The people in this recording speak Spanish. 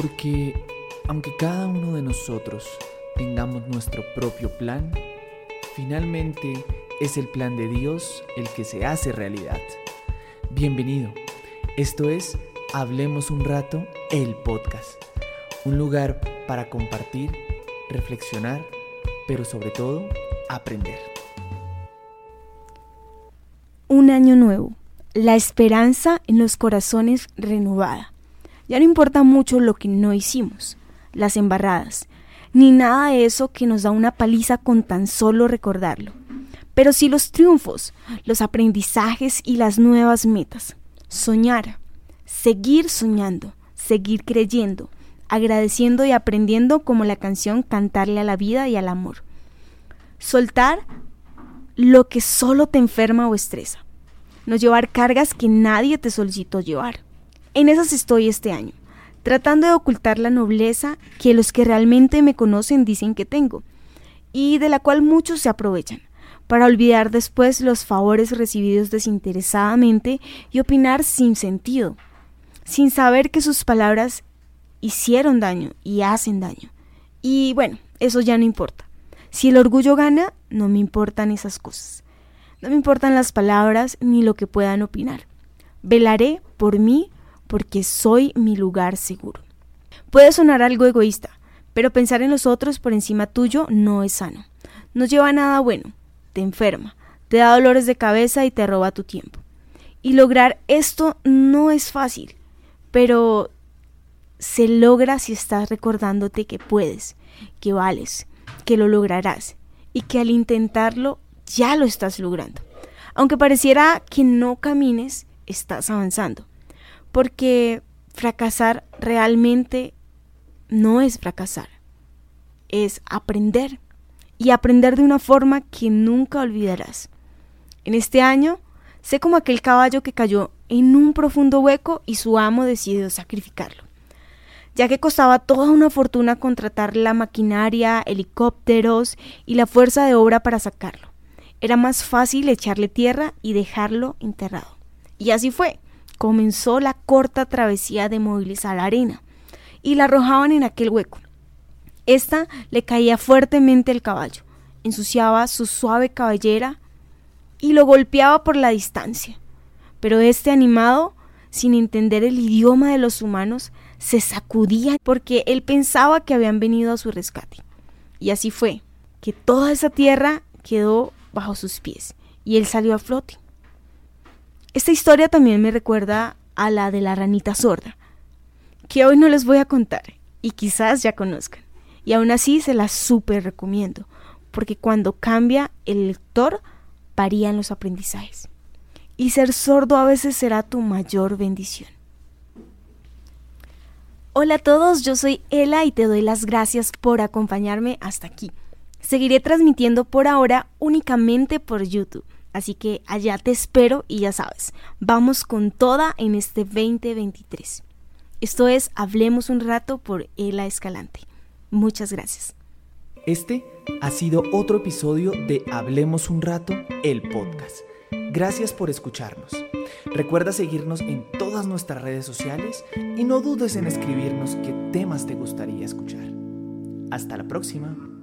Porque aunque cada uno de nosotros tengamos nuestro propio plan, finalmente es el plan de Dios el que se hace realidad. Bienvenido. Esto es Hablemos un rato, el podcast. Un lugar para compartir, reflexionar, pero sobre todo aprender. Un año nuevo. La esperanza en los corazones renovada. Ya no importa mucho lo que no hicimos, las embarradas, ni nada de eso que nos da una paliza con tan solo recordarlo. Pero sí los triunfos, los aprendizajes y las nuevas metas. Soñar, seguir soñando, seguir creyendo, agradeciendo y aprendiendo como la canción Cantarle a la vida y al amor. Soltar lo que solo te enferma o estresa. No llevar cargas que nadie te solicitó llevar. En esas estoy este año, tratando de ocultar la nobleza que los que realmente me conocen dicen que tengo, y de la cual muchos se aprovechan, para olvidar después los favores recibidos desinteresadamente y opinar sin sentido, sin saber que sus palabras hicieron daño y hacen daño. Y bueno, eso ya no importa. Si el orgullo gana, no me importan esas cosas. No me importan las palabras ni lo que puedan opinar. Velaré por mí porque soy mi lugar seguro. Puede sonar algo egoísta, pero pensar en los otros por encima tuyo no es sano. No lleva a nada bueno, te enferma, te da dolores de cabeza y te roba tu tiempo. Y lograr esto no es fácil, pero se logra si estás recordándote que puedes, que vales, que lo lograrás y que al intentarlo ya lo estás logrando. Aunque pareciera que no camines, estás avanzando porque fracasar realmente no es fracasar, es aprender y aprender de una forma que nunca olvidarás. En este año, sé como aquel caballo que cayó en un profundo hueco y su amo decidió sacrificarlo, ya que costaba toda una fortuna contratar la maquinaria, helicópteros y la fuerza de obra para sacarlo. Era más fácil echarle tierra y dejarlo enterrado. Y así fue comenzó la corta travesía de movilizar la arena y la arrojaban en aquel hueco. Esta le caía fuertemente el caballo, ensuciaba su suave cabellera y lo golpeaba por la distancia. Pero este animado, sin entender el idioma de los humanos, se sacudía porque él pensaba que habían venido a su rescate. Y así fue, que toda esa tierra quedó bajo sus pies y él salió a flote. Esta historia también me recuerda a la de la ranita sorda, que hoy no les voy a contar y quizás ya conozcan. Y aún así se la súper recomiendo, porque cuando cambia el lector, varían los aprendizajes. Y ser sordo a veces será tu mayor bendición. Hola a todos, yo soy Ela y te doy las gracias por acompañarme hasta aquí. Seguiré transmitiendo por ahora únicamente por YouTube. Así que allá te espero y ya sabes, vamos con toda en este 2023. Esto es Hablemos un rato por Ela Escalante. Muchas gracias. Este ha sido otro episodio de Hablemos un rato, el podcast. Gracias por escucharnos. Recuerda seguirnos en todas nuestras redes sociales y no dudes en escribirnos qué temas te gustaría escuchar. Hasta la próxima.